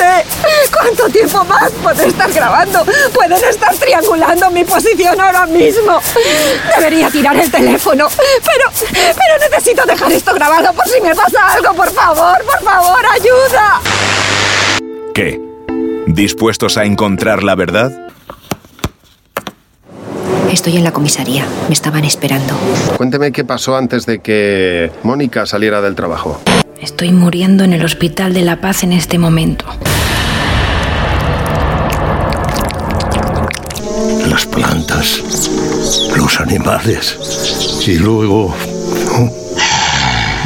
Sé cuánto tiempo más puede estar grabando. Pueden estar triangulando mi posición ahora mismo. Debería tirar el teléfono. Pero, pero necesito dejar esto grabado por si me pasa algo. Por favor, por favor, ayuda. ¿Qué? ¿Dispuestos a encontrar la verdad? Estoy en la comisaría. Me estaban esperando. Cuénteme qué pasó antes de que Mónica saliera del trabajo. Estoy muriendo en el Hospital de la Paz en este momento. Las plantas, los animales y luego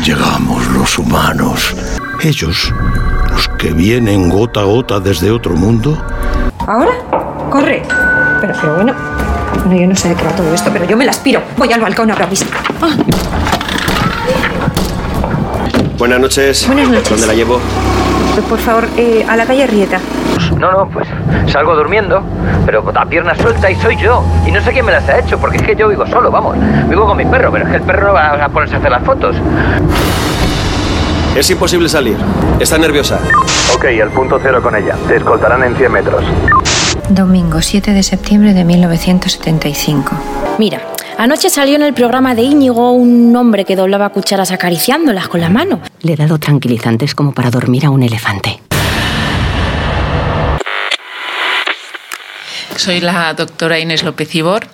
llegamos los humanos. Ellos, los que vienen gota a gota desde otro mundo. ¿Ahora? Corre. Pero, pero bueno. Bueno, yo no sé de qué va todo esto, pero yo me la aspiro. Voy al balcón ahora mismo. Ah. Buenas noches. Buenas noches. ¿Dónde la llevo? Por favor, eh, a la calle Rieta. No, no, pues salgo durmiendo, pero a pierna suelta y soy yo. Y no sé quién me las ha hecho, porque es que yo vivo solo, vamos. Vivo con mi perro, pero es que el perro no va a ponerse a hacer las fotos. Es imposible salir. Está nerviosa. Ok, el punto cero con ella. Te escoltarán en 100 metros. Domingo 7 de septiembre de 1975. Mira, anoche salió en el programa de Íñigo un hombre que doblaba cucharas acariciándolas con la mano. Le he dado tranquilizantes como para dormir a un elefante. Soy la doctora Inés López Ibor,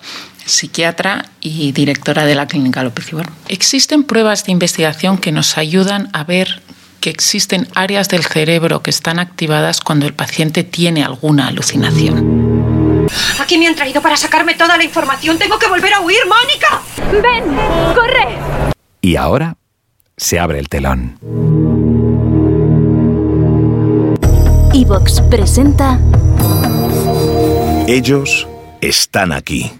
psiquiatra y directora de la Clínica López Ibor. Existen pruebas de investigación que nos ayudan a ver que existen áreas del cerebro que están activadas cuando el paciente tiene alguna alucinación. Aquí me han traído para sacarme toda la información. Tengo que volver a huir, Mónica. Ven, corre. Y ahora se abre el telón. Evox presenta Ellos están aquí.